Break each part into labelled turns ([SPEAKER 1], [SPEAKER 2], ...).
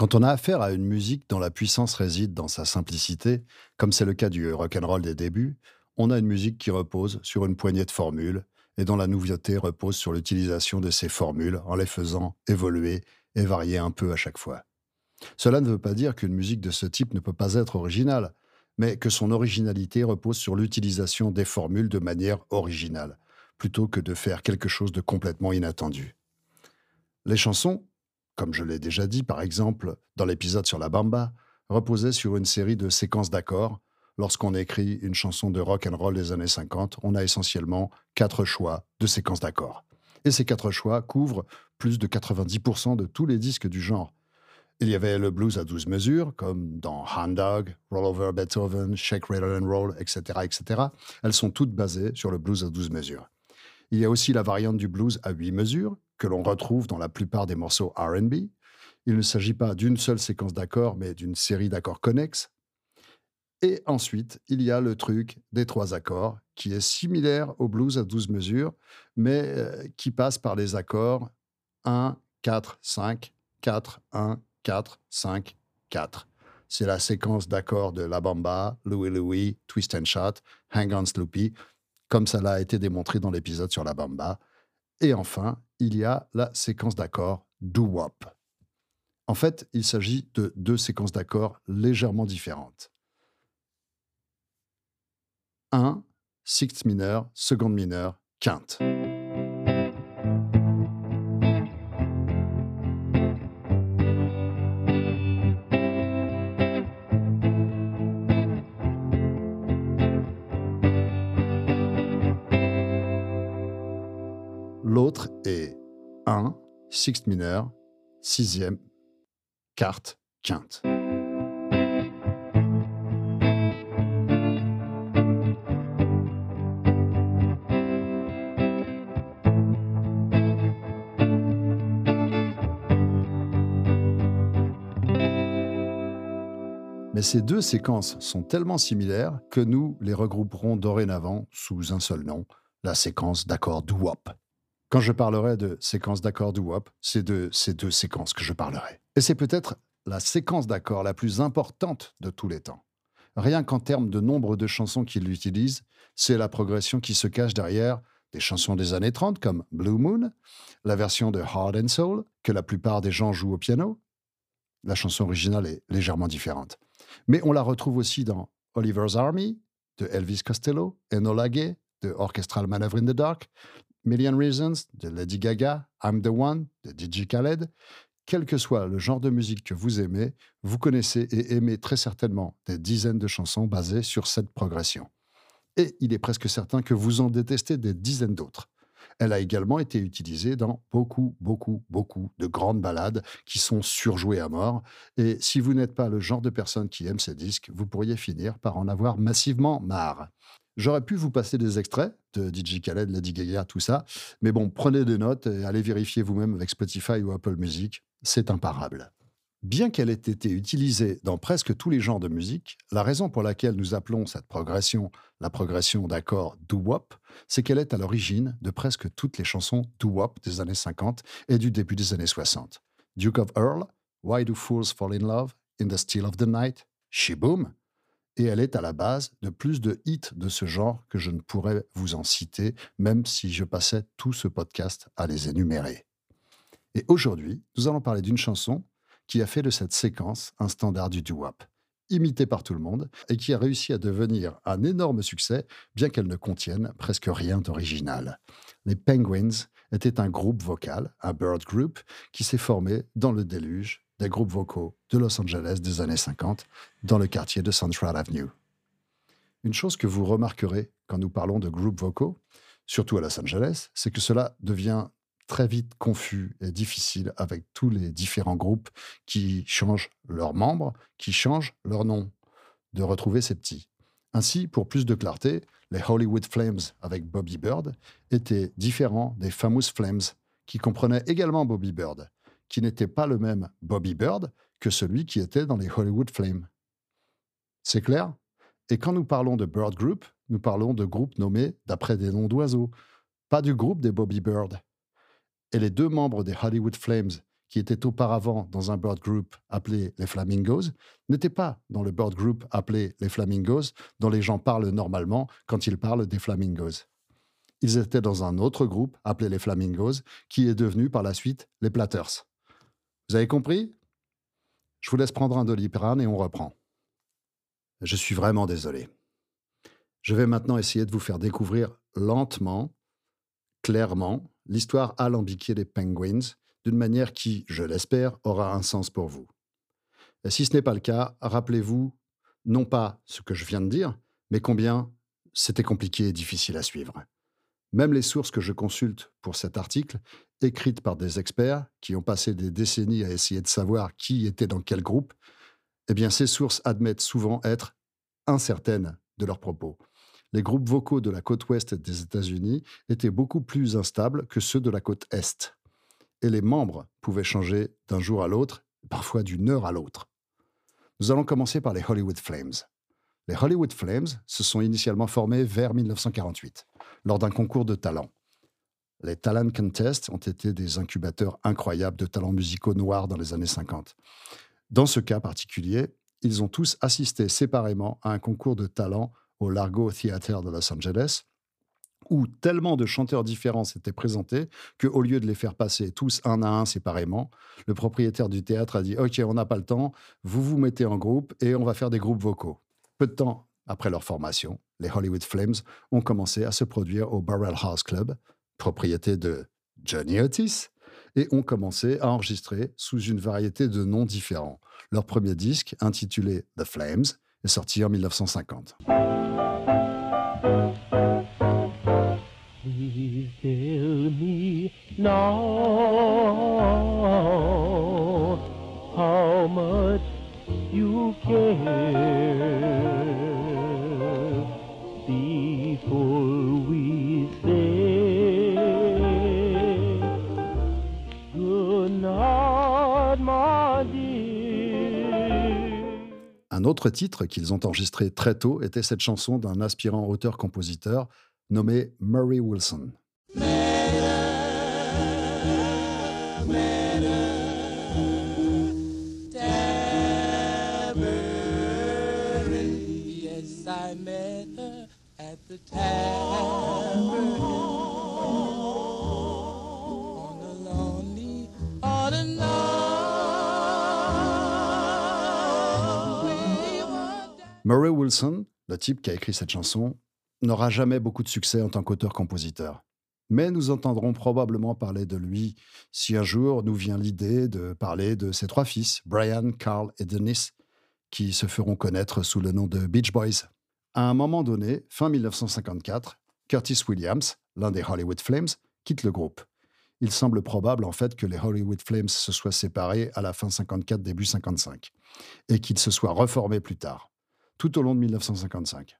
[SPEAKER 1] Quand on a affaire à une musique dont la puissance réside dans sa simplicité, comme c'est le cas du rock'n'roll des débuts, on a une musique qui repose sur une poignée de formules et dont la nouveauté repose sur l'utilisation de ces formules en les faisant évoluer et varier un peu à chaque fois. Cela ne veut pas dire qu'une musique de ce type ne peut pas être originale, mais que son originalité repose sur l'utilisation des formules de manière originale, plutôt que de faire quelque chose de complètement inattendu. Les chansons, comme je l'ai déjà dit par exemple dans l'épisode sur la bamba, reposaient sur une série de séquences d'accords. Lorsqu'on écrit une chanson de rock and roll des années 50, on a essentiellement quatre choix de séquences d'accords. Et ces quatre choix couvrent plus de 90% de tous les disques du genre. Il y avait le blues à 12 mesures, comme dans Hound Dog, Roll Over Beethoven, Shake, Rattle and Roll, etc., etc. Elles sont toutes basées sur le blues à 12 mesures. Il y a aussi la variante du blues à 8 mesures, que l'on retrouve dans la plupart des morceaux RB. Il ne s'agit pas d'une seule séquence d'accords, mais d'une série d'accords connexes. Et ensuite, il y a le truc des trois accords, qui est similaire au blues à 12 mesures, mais euh, qui passe par les accords 1, 4, 5, 4, 1, 4, 5, 4. C'est la séquence d'accords de La Bamba, Louis Louis, Twist and Shot, Hang on Sloopy, comme ça l'a été démontré dans l'épisode sur La Bamba. Et enfin, il y a la séquence d'accords doo-wop. En fait, il s'agit de deux séquences d'accords légèrement différentes. 1, sixth mineur, seconde mineure, quinte. Sixte mineur, sixième, quarte, quinte. Mais ces deux séquences sont tellement similaires que nous les regrouperons dorénavant sous un seul nom, la séquence d'accords doo-wop. Quand je parlerai de séquence d'accords doo-wop, c'est de ces deux séquences que je parlerai. Et c'est peut-être la séquence d'accords la plus importante de tous les temps. Rien qu'en termes de nombre de chansons qu'il utilise, c'est la progression qui se cache derrière des chansons des années 30 comme Blue Moon, la version de Heart and Soul, que la plupart des gens jouent au piano. La chanson originale est légèrement différente. Mais on la retrouve aussi dans Oliver's Army de Elvis Costello, Enola Gay de Orchestral Manoeuvre in the Dark, Million Reasons de Lady Gaga, I'm the One de DJ Khaled. Quel que soit le genre de musique que vous aimez, vous connaissez et aimez très certainement des dizaines de chansons basées sur cette progression. Et il est presque certain que vous en détestez des dizaines d'autres. Elle a également été utilisée dans beaucoup, beaucoup, beaucoup de grandes ballades qui sont surjouées à mort. Et si vous n'êtes pas le genre de personne qui aime ces disques, vous pourriez finir par en avoir massivement marre. J'aurais pu vous passer des extraits de DJ Khaled, Lady Gaga, tout ça. Mais bon, prenez des notes et allez vérifier vous-même avec Spotify ou Apple Music. C'est imparable. Bien qu'elle ait été utilisée dans presque tous les genres de musique, la raison pour laquelle nous appelons cette progression la progression d'accords doo-wop, c'est qu'elle est à l'origine de presque toutes les chansons doo-wop des années 50 et du début des années 60. Duke of Earl, Why Do Fools Fall in Love, In the Still of the Night, She Boom, et elle est à la base de plus de hits de ce genre que je ne pourrais vous en citer, même si je passais tout ce podcast à les énumérer. Et aujourd'hui, nous allons parler d'une chanson qui a fait de cette séquence un standard du doo-wop, imité par tout le monde, et qui a réussi à devenir un énorme succès, bien qu'elle ne contienne presque rien d'original. Les Penguins étaient un groupe vocal, un bird group, qui s'est formé dans le déluge des groupes vocaux de Los Angeles des années 50 dans le quartier de Central Avenue. Une chose que vous remarquerez quand nous parlons de groupes vocaux, surtout à Los Angeles, c'est que cela devient très vite confus et difficile avec tous les différents groupes qui changent leurs membres, qui changent leur nom, de retrouver ces petits. Ainsi, pour plus de clarté, les Hollywood Flames avec Bobby Bird étaient différents des Famous Flames qui comprenaient également Bobby Bird qui n'était pas le même Bobby Bird que celui qui était dans les Hollywood Flames. C'est clair? Et quand nous parlons de Bird Group, nous parlons de groupes nommés d'après des noms d'oiseaux, pas du groupe des Bobby Bird. Et les deux membres des Hollywood Flames qui était auparavant dans un bird group appelé les Flamingos, n'était pas dans le bird group appelé les Flamingos, dont les gens parlent normalement quand ils parlent des Flamingos. Ils étaient dans un autre groupe appelé les Flamingos, qui est devenu par la suite les Platters. Vous avez compris? Je vous laisse prendre un doliprane et on reprend. Je suis vraiment désolé. Je vais maintenant essayer de vous faire découvrir lentement, clairement, l'histoire alambiquée des Penguins d'une manière qui, je l'espère, aura un sens pour vous. Et si ce n'est pas le cas, rappelez-vous non pas ce que je viens de dire, mais combien c'était compliqué et difficile à suivre. Même les sources que je consulte pour cet article, écrites par des experts qui ont passé des décennies à essayer de savoir qui était dans quel groupe, eh ces sources admettent souvent être incertaines de leurs propos. Les groupes vocaux de la côte ouest des États-Unis étaient beaucoup plus instables que ceux de la côte est et les membres pouvaient changer d'un jour à l'autre, parfois d'une heure à l'autre. Nous allons commencer par les Hollywood Flames. Les Hollywood Flames se sont initialement formés vers 1948, lors d'un concours de talent. Les Talent Contests ont été des incubateurs incroyables de talents musicaux noirs dans les années 50. Dans ce cas particulier, ils ont tous assisté séparément à un concours de talent au Largo Theatre de Los Angeles, où tellement de chanteurs différents s'étaient présentés qu'au lieu de les faire passer tous un à un séparément, le propriétaire du théâtre a dit Ok, on n'a pas le temps, vous vous mettez en groupe et on va faire des groupes vocaux. Peu de temps après leur formation, les Hollywood Flames ont commencé à se produire au Burrell House Club, propriété de Johnny Otis, et ont commencé à enregistrer sous une variété de noms différents. Leur premier disque, intitulé The Flames, est sorti en 1950. Un autre titre qu'ils ont enregistré très tôt était cette chanson d'un aspirant auteur-compositeur nommé Murray Wilson. Wilson, le type qui a écrit cette chanson, n'aura jamais beaucoup de succès en tant qu'auteur-compositeur. Mais nous entendrons probablement parler de lui si un jour nous vient l'idée de parler de ses trois fils, Brian, Carl et Dennis, qui se feront connaître sous le nom de Beach Boys. À un moment donné, fin 1954, Curtis Williams, l'un des Hollywood Flames, quitte le groupe. Il semble probable en fait que les Hollywood Flames se soient séparés à la fin 54, début 55, et qu'ils se soient reformés plus tard, tout au long de 1955.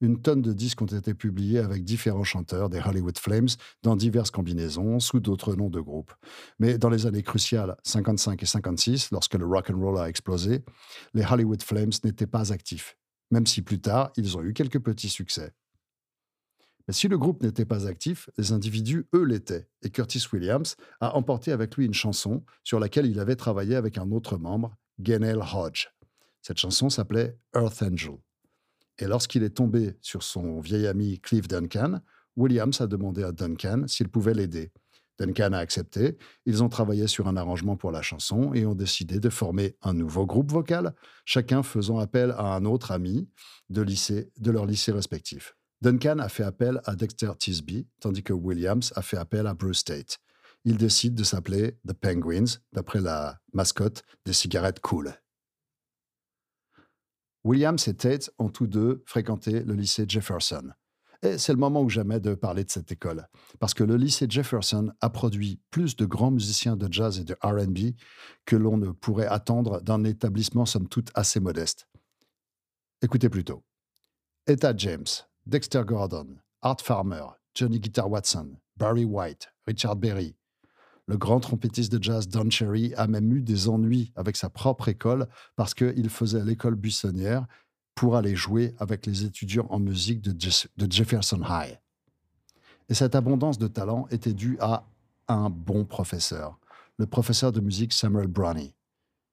[SPEAKER 1] Une tonne de disques ont été publiés avec différents chanteurs des Hollywood Flames dans diverses combinaisons, sous d'autres noms de groupes. Mais dans les années cruciales 55 et 56, lorsque le rock and roll a explosé, les Hollywood Flames n'étaient pas actifs, même si plus tard ils ont eu quelques petits succès. Mais si le groupe n'était pas actif, les individus, eux, l'étaient. Et Curtis Williams a emporté avec lui une chanson sur laquelle il avait travaillé avec un autre membre, Gaynell Hodge. Cette chanson s'appelait Earth Angel. Et lorsqu'il est tombé sur son vieil ami Cliff Duncan, Williams a demandé à Duncan s'il pouvait l'aider. Duncan a accepté. Ils ont travaillé sur un arrangement pour la chanson et ont décidé de former un nouveau groupe vocal, chacun faisant appel à un autre ami de, leur lycée respectif. Duncan a fait appel à Dexter Tisby, tandis que Williams a fait appel à Bruce Tate. Ils décident de s'appeler The Penguins, d'après la mascotte des cigarettes cool. Williams et Tate ont tous deux fréquenté le lycée Jefferson. Et c'est le moment ou jamais de parler de cette école, parce que le lycée Jefferson a produit plus de grands musiciens de jazz et de RB que l'on ne pourrait attendre d'un établissement somme toute assez modeste. Écoutez plutôt. Etta James, Dexter Gordon, Art Farmer, Johnny Guitar Watson, Barry White, Richard Berry. Le grand trompettiste de jazz Don Cherry a même eu des ennuis avec sa propre école parce qu'il faisait l'école buissonnière pour aller jouer avec les étudiants en musique de, de Jefferson High. Et cette abondance de talent était due à un bon professeur, le professeur de musique Samuel Brownie,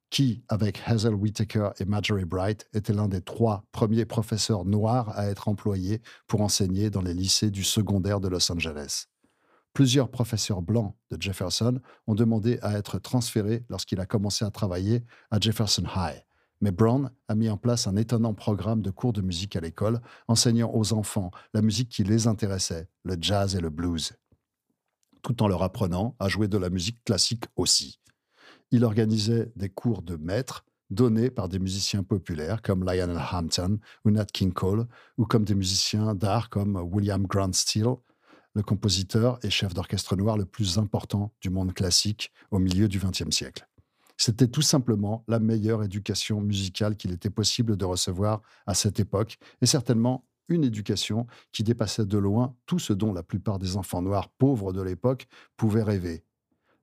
[SPEAKER 1] qui, avec Hazel Whittaker et Marjorie Bright, était l'un des trois premiers professeurs noirs à être employés pour enseigner dans les lycées du secondaire de Los Angeles. Plusieurs professeurs blancs de Jefferson ont demandé à être transférés lorsqu'il a commencé à travailler à Jefferson High. Mais Brown a mis en place un étonnant programme de cours de musique à l'école, enseignant aux enfants la musique qui les intéressait, le jazz et le blues tout en leur apprenant à jouer de la musique classique aussi. Il organisait des cours de maître donnés par des musiciens populaires comme Lionel Hampton ou Nat King Cole, ou comme des musiciens d'art comme William Grant Steele, le compositeur et chef d'orchestre noir le plus important du monde classique au milieu du XXe siècle. C'était tout simplement la meilleure éducation musicale qu'il était possible de recevoir à cette époque, et certainement une éducation qui dépassait de loin tout ce dont la plupart des enfants noirs pauvres de l'époque pouvaient rêver.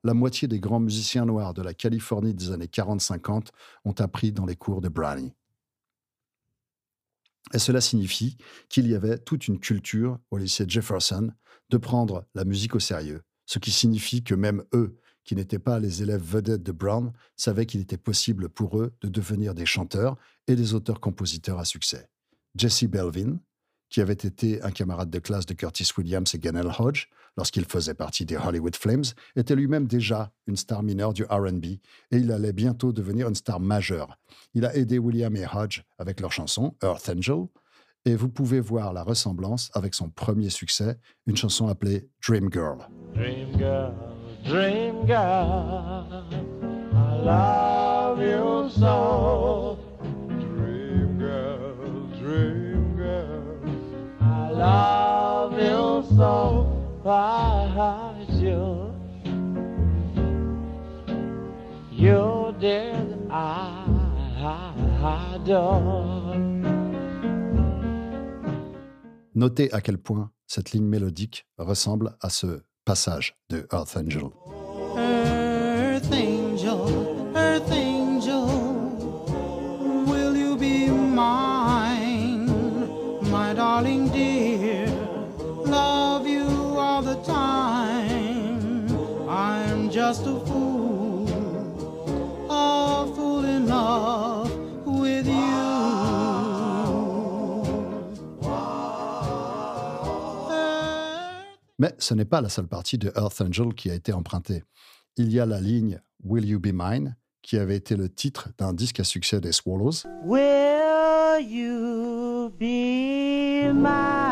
[SPEAKER 1] La moitié des grands musiciens noirs de la Californie des années 40-50 ont appris dans les cours de Brownie. Et cela signifie qu'il y avait toute une culture au lycée Jefferson de prendre la musique au sérieux, ce qui signifie que même eux, qui n'étaient pas les élèves vedettes de Brown, savaient qu'il était possible pour eux de devenir des chanteurs et des auteurs-compositeurs à succès. Jesse Belvin, qui avait été un camarade de classe de Curtis Williams et Ganel Hodge lorsqu'il faisait partie des Hollywood Flames, était lui-même déjà une star mineure du RB et il allait bientôt devenir une star majeure. Il a aidé William et Hodge avec leur chanson Earth Angel et vous pouvez voir la ressemblance avec son premier succès, une chanson appelée Dream Girl. Dream Girl, Dream Girl, I love you so. Notez à quel point cette ligne mélodique ressemble à ce passage de Earth Angel. Just a fool, a fool in love with you. Mais ce n'est pas la seule partie de Earth Angel qui a été empruntée. Il y a la ligne Will You Be Mine, qui avait été le titre d'un disque à succès des Swallows. Will you be mine?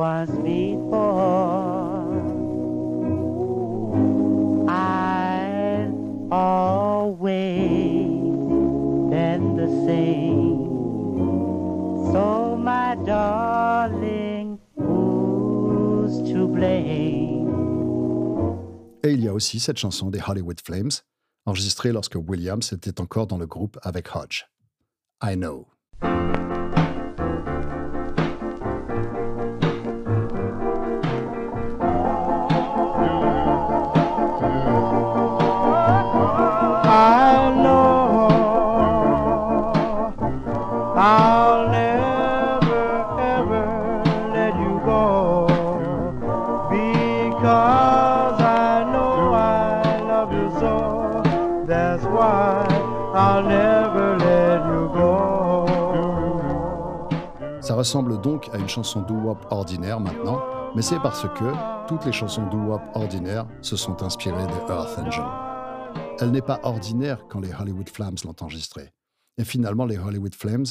[SPEAKER 1] Once before? Always been the same. So, my darling, who's to blame? Et il y a aussi cette chanson des Hollywood Flames, enregistrée lorsque Williams était encore dans le groupe avec Hodge. I Know. Donc à une chanson doo-wop ordinaire maintenant, mais c'est parce que toutes les chansons doo-wop ordinaires se sont inspirées de Earth Angel. Elle n'est pas ordinaire quand les Hollywood Flames l'ont enregistrée. Et finalement, les Hollywood Flames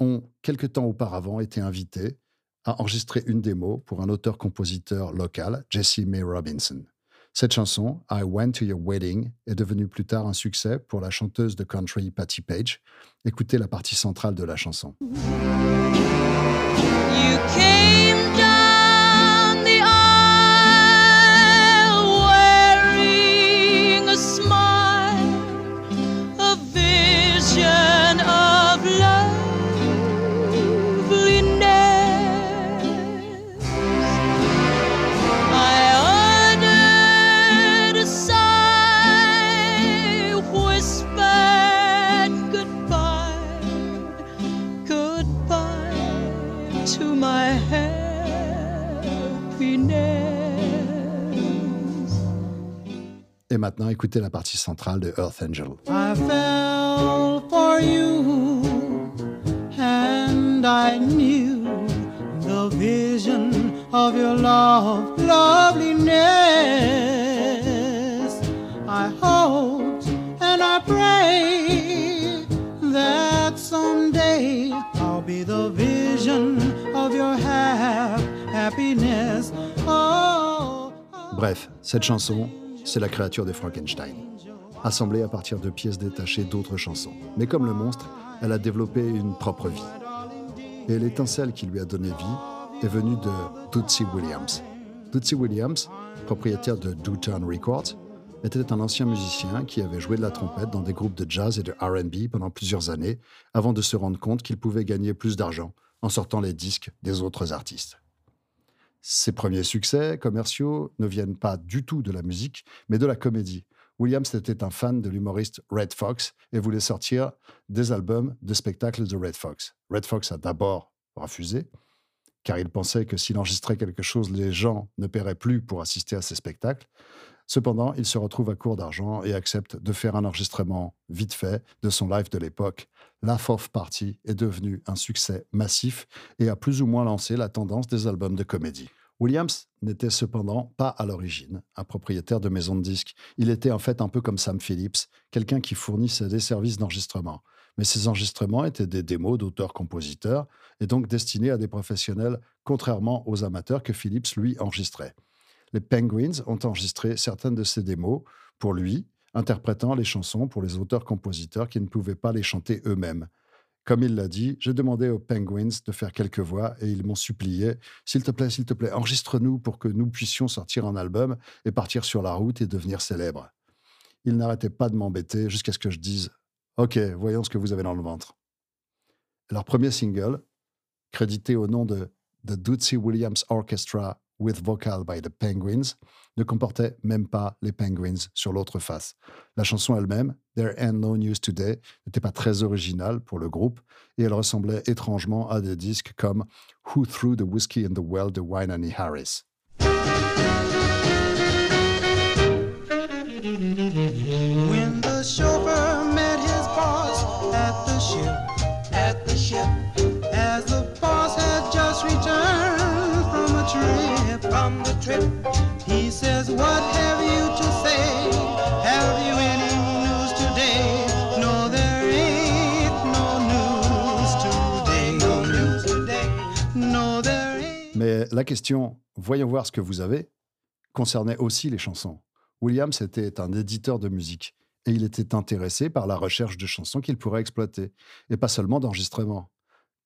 [SPEAKER 1] ont, quelque temps auparavant, été invités à enregistrer une démo pour un auteur-compositeur local, Jesse May Robinson. Cette chanson, I Went to Your Wedding, est devenue plus tard un succès pour la chanteuse de country Patti Page. Écoutez la partie centrale de la chanson. You maintenant, écoutez la partie centrale de Earth Angel.
[SPEAKER 2] I fell for you, and I knew the vision of your love, loveliness. I hoped and I prayed that someday I'll be the vision of your hap- happiness. Oh,
[SPEAKER 1] Bref, cette chanson, c'est la créature de Frankenstein, assemblée à partir de pièces détachées d'autres chansons. Mais comme le monstre, elle a développé une propre vie. Et l'étincelle qui lui a donné vie est venue de Tootsy Williams. Tootsy Williams, propriétaire de Dootown Records, était un ancien musicien qui avait joué de la trompette dans des groupes de jazz et de RB pendant plusieurs années avant de se rendre compte qu'il pouvait gagner plus d'argent en sortant les disques des autres artistes. Ses premiers succès commerciaux ne viennent pas du tout de la musique, mais de la comédie. Williams était un fan de l'humoriste Red Fox et voulait sortir des albums de spectacles de Red Fox. Red Fox a d'abord refusé, car il pensait que s'il enregistrait quelque chose, les gens ne paieraient plus pour assister à ses spectacles. Cependant, il se retrouve à court d'argent et accepte de faire un enregistrement vite fait de son live de l'époque. Laugh Off Party est devenu un succès massif et a plus ou moins lancé la tendance des albums de comédie. Williams n'était cependant pas à l'origine un propriétaire de maison de disques. Il était en fait un peu comme Sam Phillips, quelqu'un qui fournissait des services d'enregistrement. Mais ces enregistrements étaient des démos d'auteurs-compositeurs et donc destinés à des professionnels, contrairement aux amateurs que Phillips lui enregistrait. Les Penguins ont enregistré certaines de ces démos pour lui, interprétant les chansons pour les auteurs-compositeurs qui ne pouvaient pas les chanter eux-mêmes. Comme il l'a dit, j'ai demandé aux Penguins de faire quelques voix et ils m'ont supplié S'il te plaît, s'il te plaît, enregistre-nous pour que nous puissions sortir un album et partir sur la route et devenir célèbres. Ils n'arrêtaient pas de m'embêter jusqu'à ce que je dise Ok, voyons ce que vous avez dans le ventre. Leur premier single, crédité au nom de The Dootsy Williams Orchestra with Vocal by the Penguins, ne comportait même pas les Penguins sur l'autre face. La chanson elle-même, There Ain't No News Today, n'était pas très originale pour le groupe et elle ressemblait étrangement à des disques comme Who Threw the Whiskey in the Well de Wynanie Harris. Question Voyons voir ce que vous avez concernait aussi les chansons. Williams était un éditeur de musique et il était intéressé par la recherche de chansons qu'il pourrait exploiter, et pas seulement d'enregistrements.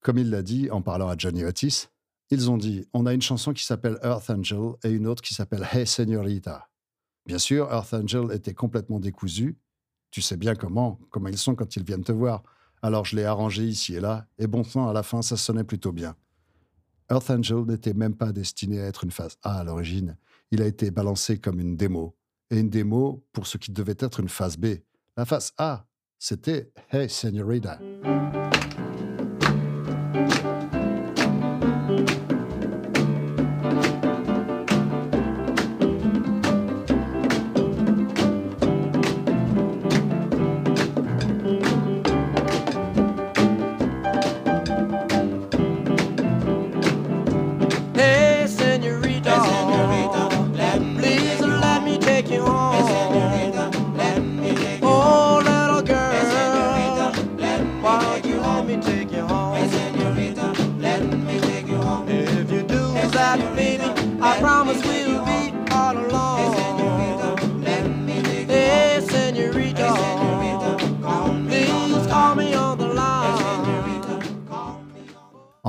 [SPEAKER 1] Comme il l'a dit en parlant à Johnny Otis, ils ont dit on a une chanson qui s'appelle Earth Angel et une autre qui s'appelle Hey Señorita. Bien sûr, Earth Angel était complètement décousu. Tu sais bien comment, comment ils sont quand ils viennent te voir. Alors je l'ai arrangé ici et là, et bon sang, à la fin, ça sonnait plutôt bien. Earth Angel n'était même pas destiné à être une phase A à l'origine. Il a été balancé comme une démo. Et une démo pour ce qui devait être une phase B. La phase A, c'était Hey Señorita.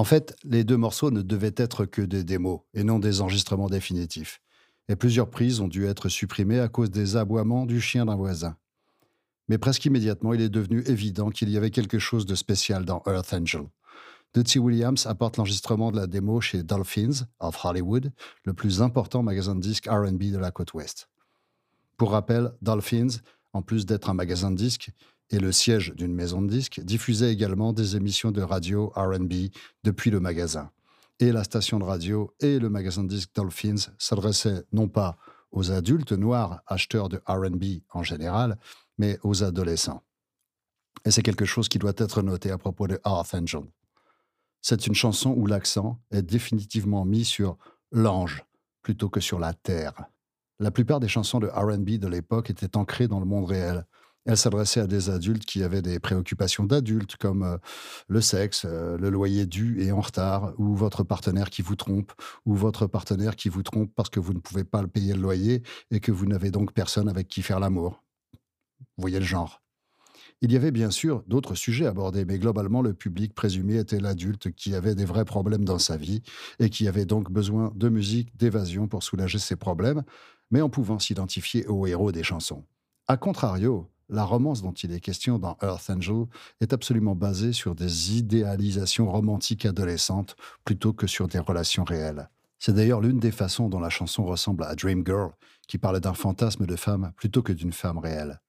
[SPEAKER 1] En fait, les deux morceaux ne devaient être que des démos et non des enregistrements définitifs. Et plusieurs prises ont dû être supprimées à cause des aboiements du chien d'un voisin. Mais presque immédiatement, il est devenu évident qu'il y avait quelque chose de spécial dans Earth Angel. Dootsy Williams apporte l'enregistrement de la démo chez Dolphins of Hollywood, le plus important magasin de disques RB de la côte ouest. Pour rappel, Dolphins, en plus d'être un magasin de disques et le siège d'une maison de disques, diffusait également des émissions de radio RB depuis le magasin. Et la station de radio et le magasin de disques Dolphins s'adressaient non pas aux adultes noirs acheteurs de RB en général, mais aux adolescents. Et c'est quelque chose qui doit être noté à propos de Earth Angel. C'est une chanson où l'accent est définitivement mis sur l'ange plutôt que sur la terre. La plupart des chansons de RB de l'époque étaient ancrées dans le monde réel. Elles s'adressaient à des adultes qui avaient des préoccupations d'adultes comme euh, le sexe, euh, le loyer dû et en retard, ou votre partenaire qui vous trompe, ou votre partenaire qui vous trompe parce que vous ne pouvez pas payer le loyer et que vous n'avez donc personne avec qui faire l'amour. Voyez le genre. Il y avait bien sûr d'autres sujets abordés, mais globalement, le public présumé était l'adulte qui avait des vrais problèmes dans sa vie et qui avait donc besoin de musique, d'évasion pour soulager ses problèmes, mais en pouvant s'identifier aux héros des chansons. A contrario, la romance dont il est question dans Earth Angel est absolument basée sur des idéalisations romantiques adolescentes plutôt que sur des relations réelles. C'est d'ailleurs l'une des façons dont la chanson ressemble à Dream Girl, qui parle d'un fantasme de femme plutôt que d'une femme réelle.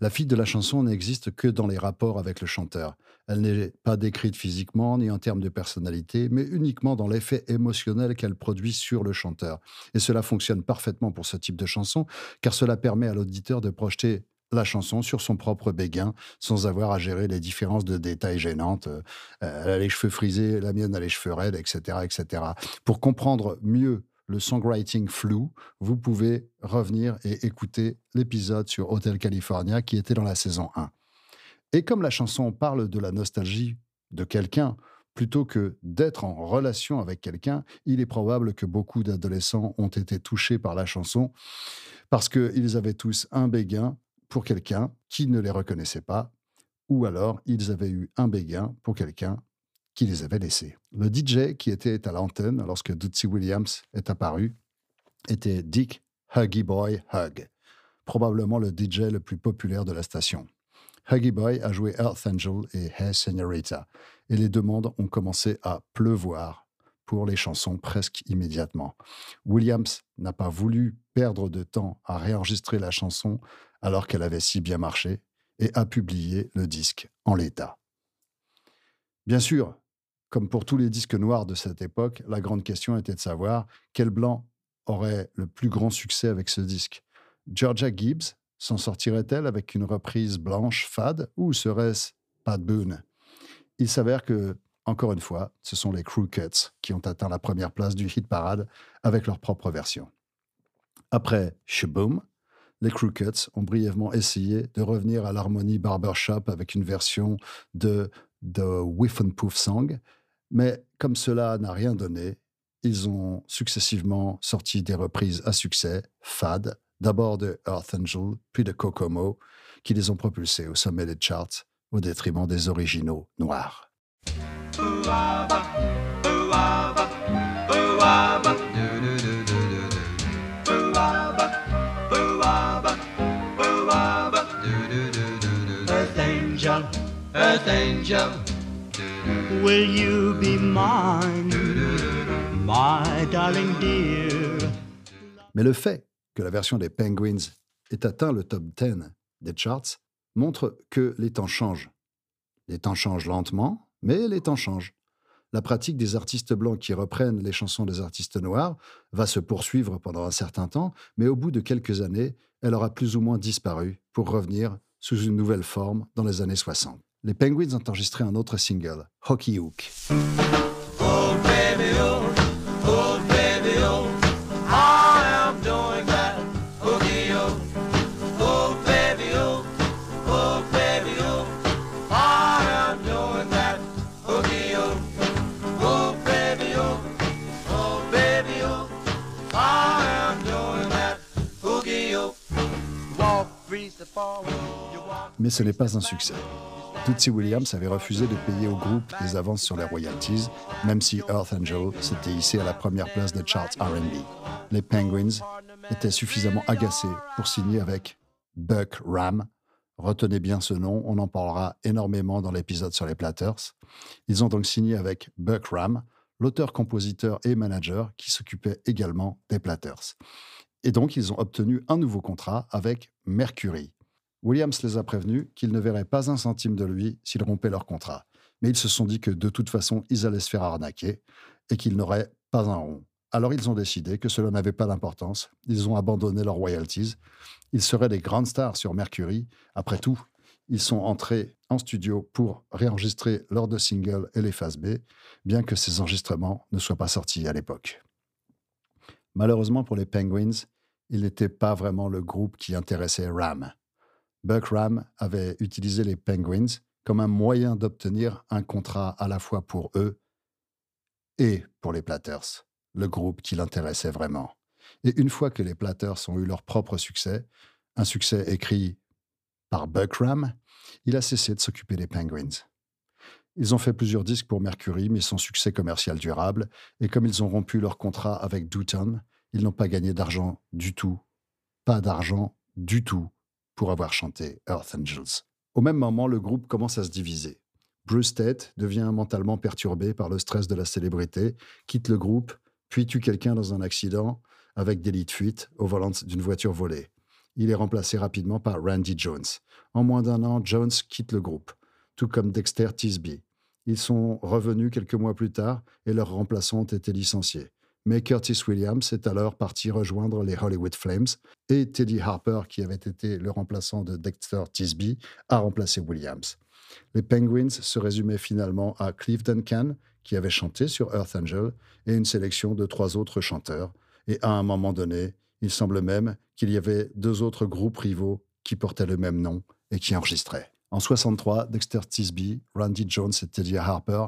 [SPEAKER 1] La fille de la chanson n'existe que dans les rapports avec le chanteur. Elle n'est pas décrite physiquement ni en termes de personnalité, mais uniquement dans l'effet émotionnel qu'elle produit sur le chanteur. Et cela fonctionne parfaitement pour ce type de chanson, car cela permet à l'auditeur de projeter la chanson sur son propre béguin sans avoir à gérer les différences de détails gênantes. Euh, elle a les cheveux frisés, la mienne a les cheveux raides, etc., etc. Pour comprendre mieux le songwriting flou, vous pouvez revenir et écouter l'épisode sur Hotel California qui était dans la saison 1. Et comme la chanson parle de la nostalgie de quelqu'un, plutôt que d'être en relation avec quelqu'un, il est probable que beaucoup d'adolescents ont été touchés par la chanson parce qu'ils avaient tous un béguin pour quelqu'un qui ne les reconnaissait pas, ou alors ils avaient eu un béguin pour quelqu'un qui les avait laissés. Le DJ qui était à l'antenne lorsque Dootsy Williams est apparu était Dick Huggy Boy Hug, probablement le DJ le plus populaire de la station. Huggy Boy a joué Earth Angel et Hey Senorita, et les demandes ont commencé à pleuvoir pour les chansons presque immédiatement. Williams n'a pas voulu perdre de temps à réenregistrer la chanson alors qu'elle avait si bien marché et a publié le disque en l'état. Bien sûr, comme pour tous les disques noirs de cette époque, la grande question était de savoir quel blanc aurait le plus grand succès avec ce disque. Georgia Gibbs s'en sortirait-elle avec une reprise blanche fade ou serait-ce Pat Boone? Il s'avère que, encore une fois, ce sont les Crookeds qui ont atteint la première place du hit parade avec leur propre version. Après Shaboom, les Crookeds ont brièvement essayé de revenir à l'harmonie barbershop avec une version de The Whiff and Poof Song, mais comme cela n'a rien donné, ils ont successivement sorti des reprises à succès, fade, d'abord de Earth Angel, puis de Kokomo, qui les ont propulsés au sommet des charts au détriment des originaux noirs.
[SPEAKER 3] Earth angel, will you be mine, my darling dear?
[SPEAKER 1] Mais le fait que la version des Penguins ait atteint le top 10 des charts montre que les temps changent. Les temps changent lentement, mais les temps changent. La pratique des artistes blancs qui reprennent les chansons des artistes noirs va se poursuivre pendant un certain temps, mais au bout de quelques années, elle aura plus ou moins disparu pour revenir sous une nouvelle forme dans les années 60. Les Penguins ont enregistré un autre single, Hockey Hook. Mais ce n'est pas un succès. Tootsie Williams avait refusé de payer au groupe des avances sur les royalties, même si Earth Angel s'était hissé à la première place des charts RB. Les Penguins étaient suffisamment agacés pour signer avec Buck Ram. Retenez bien ce nom, on en parlera énormément dans l'épisode sur les Platters. Ils ont donc signé avec Buck Ram, l'auteur, compositeur et manager qui s'occupait également des Platters. Et donc, ils ont obtenu un nouveau contrat avec Mercury. Williams les a prévenus qu'ils ne verraient pas un centime de lui s'ils rompaient leur contrat. Mais ils se sont dit que de toute façon, ils allaient se faire arnaquer et qu'ils n'auraient pas un rond. Alors ils ont décidé que cela n'avait pas d'importance. Ils ont abandonné leurs royalties. Ils seraient des grandes stars sur Mercury. Après tout, ils sont entrés en studio pour réenregistrer leurs deux singles et les phases B, bien que ces enregistrements ne soient pas sortis à l'époque. Malheureusement pour les Penguins, il n'était pas vraiment le groupe qui intéressait Ram. Buck Ram avait utilisé les Penguins comme un moyen d'obtenir un contrat à la fois pour eux et pour les Platters, le groupe qui l'intéressait vraiment. Et une fois que les Platters ont eu leur propre succès, un succès écrit par Buck Ram, il a cessé de s'occuper des Penguins. Ils ont fait plusieurs disques pour Mercury, mais sans succès commercial durable, et comme ils ont rompu leur contrat avec Dooton, ils n'ont pas gagné d'argent du tout, pas d'argent du tout, pour avoir chanté Earth Angels. Au même moment, le groupe commence à se diviser. Bruce Tate devient mentalement perturbé par le stress de la célébrité, quitte le groupe, puis tue quelqu'un dans un accident avec délit de fuite au volant d'une voiture volée. Il est remplacé rapidement par Randy Jones. En moins d'un an, Jones quitte le groupe, tout comme Dexter Tisby. Ils sont revenus quelques mois plus tard et leurs remplaçants ont été licenciés. Mais Curtis Williams est alors parti rejoindre les Hollywood Flames et Teddy Harper, qui avait été le remplaçant de Dexter Tisby, a remplacé Williams. Les Penguins se résumaient finalement à Cliff Duncan, qui avait chanté sur Earth Angel, et une sélection de trois autres chanteurs. Et à un moment donné, il semble même qu'il y avait deux autres groupes rivaux qui portaient le même nom et qui enregistraient. En 63, Dexter Tisby, Randy Jones et Teddy Harper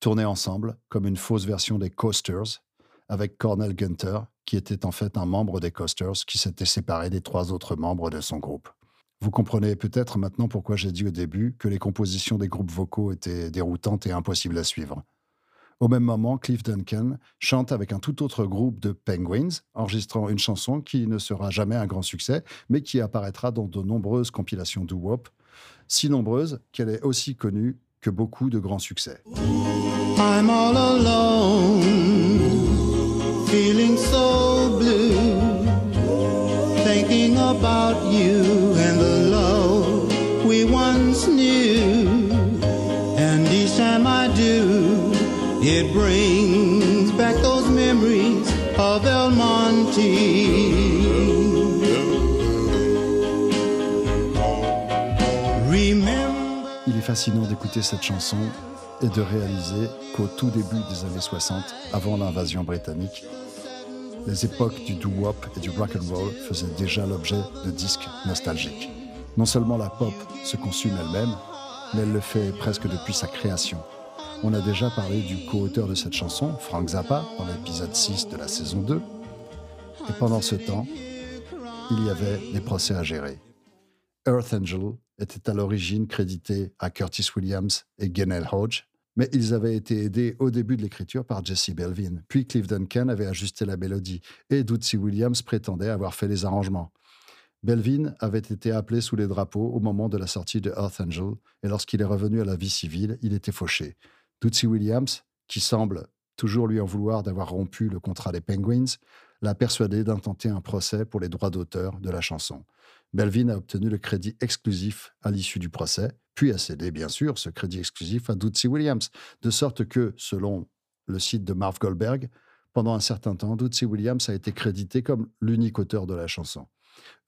[SPEAKER 1] tournaient ensemble comme une fausse version des Coasters avec Cornel Gunter, qui était en fait un membre des Coasters qui s'était séparé des trois autres membres de son groupe. Vous comprenez peut-être maintenant pourquoi j'ai dit au début que les compositions des groupes vocaux étaient déroutantes et impossibles à suivre. Au même moment, Cliff Duncan chante avec un tout autre groupe de Penguins, enregistrant une chanson qui ne sera jamais un grand succès, mais qui apparaîtra dans de nombreuses compilations doo-wop, si nombreuses qu'elle est aussi connue que beaucoup de grands succès.
[SPEAKER 2] I'm all alone, so blue, thinking about you and the love we once knew. And each time I do, it brings back those memories of El Monte.
[SPEAKER 1] Il est fascinant d'écouter cette chanson et de réaliser qu'au tout début des années 60, avant l'invasion britannique, les époques du doo-wop et du rock and roll faisaient déjà l'objet de disques nostalgiques. Non seulement la pop se consume elle-même, mais elle le fait presque depuis sa création. On a déjà parlé du co-auteur de cette chanson, Frank Zappa, dans l'épisode 6 de la saison 2. Et pendant ce temps, il y avait des procès à gérer. Earth Angel était à l'origine crédité à Curtis Williams et Gennell Hodge, mais ils avaient été aidés au début de l'écriture par Jesse Belvin. Puis Cliff Duncan avait ajusté la mélodie et Dootsy Williams prétendait avoir fait les arrangements. Belvin avait été appelé sous les drapeaux au moment de la sortie de Earth Angel, et lorsqu'il est revenu à la vie civile, il était fauché. Dootsy Williams, qui semble toujours lui en vouloir d'avoir rompu le contrat des Penguins, l'a persuadé d'intenter un procès pour les droits d'auteur de la chanson. Belvin a obtenu le crédit exclusif à l'issue du procès, puis a cédé, bien sûr, ce crédit exclusif à Dootsy Williams, de sorte que, selon le site de Marv Goldberg, pendant un certain temps, Dootsy Williams a été crédité comme l'unique auteur de la chanson.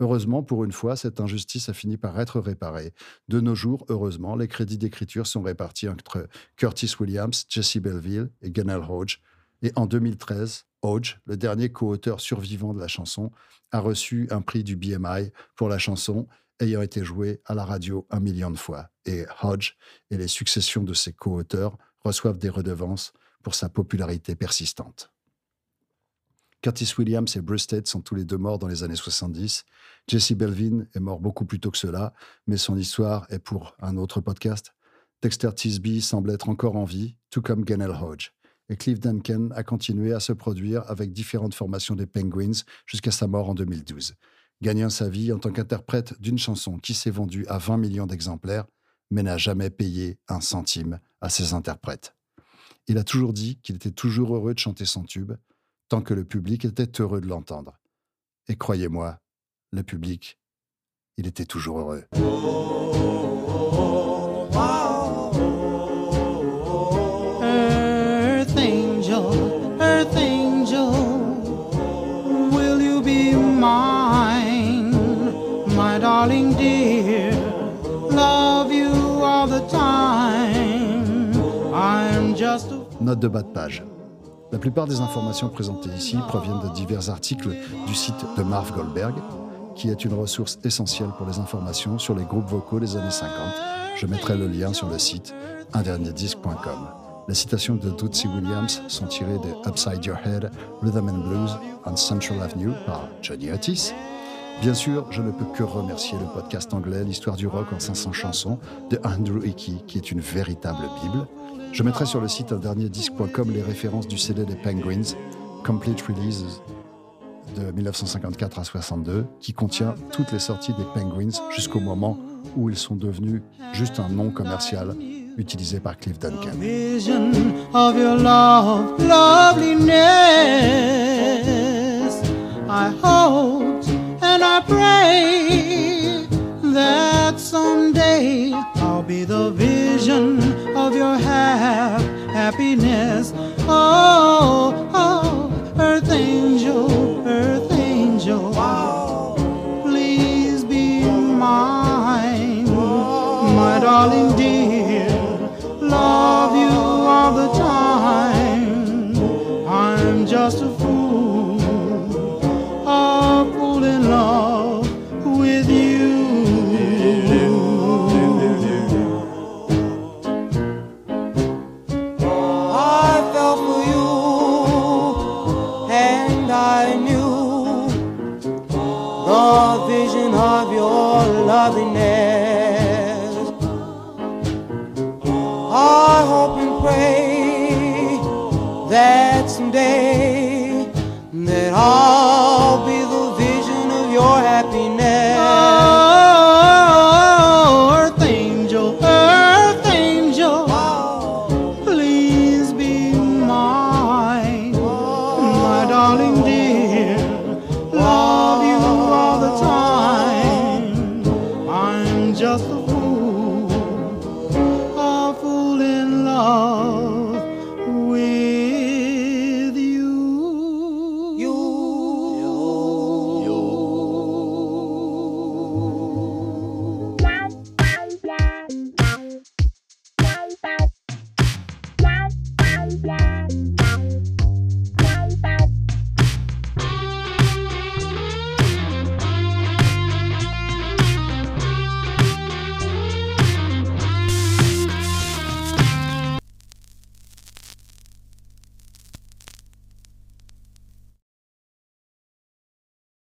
[SPEAKER 1] Heureusement, pour une fois, cette injustice a fini par être réparée. De nos jours, heureusement, les crédits d'écriture sont répartis entre Curtis Williams, Jesse Belville et Gunnell Hodge. Et en 2013, Hodge, le dernier co-auteur survivant de la chanson, a reçu un prix du BMI pour la chanson ayant été jouée à la radio un million de fois. Et Hodge et les successions de ses co-auteurs reçoivent des redevances pour sa popularité persistante. Curtis Williams et Bruce Tate sont tous les deux morts dans les années 70. Jesse Belvin est mort beaucoup plus tôt que cela, mais son histoire est pour un autre podcast. Dexter Tisby semble être encore en vie, tout comme Gennell Hodge. Et Cliff Duncan a continué à se produire avec différentes formations des Penguins jusqu'à sa mort en 2012, gagnant sa vie en tant qu'interprète d'une chanson qui s'est vendue à 20 millions d'exemplaires, mais n'a jamais payé un centime à ses interprètes. Il a toujours dit qu'il était toujours heureux de chanter son tube, tant que le public était heureux de l'entendre. Et croyez-moi, le public, il était toujours heureux. De bas de page. La plupart des informations présentées ici proviennent de divers articles du site de Marv Goldberg, qui est une ressource essentielle pour les informations sur les groupes vocaux des années 50. Je mettrai le lien sur le site undernierdisc.com. Les citations de Dootsy Williams sont tirées de Upside Your Head, Rhythm and Blues on Central Avenue par Johnny Otis. Bien sûr, je ne peux que remercier le podcast anglais L'histoire du rock en 500 chansons de Andrew Hickey, qui est une véritable bible. Je mettrai sur le site undernierdisc.com les références du CD des Penguins, Complete Releases de 1954 à 62, qui contient toutes les sorties des Penguins jusqu'au moment où ils sont devenus juste un nom commercial utilisé par Cliff Duncan.
[SPEAKER 2] vision of your love, loveliness. I hope and I pray that someday I'll be the vision of your hap- happiness. Oh, oh, earth angel, earth angel. Please be mine, my darling dear. Love you all the time. I'm just a fool, a fool in love
[SPEAKER 3] of your lovingness. I hope and pray that someday that I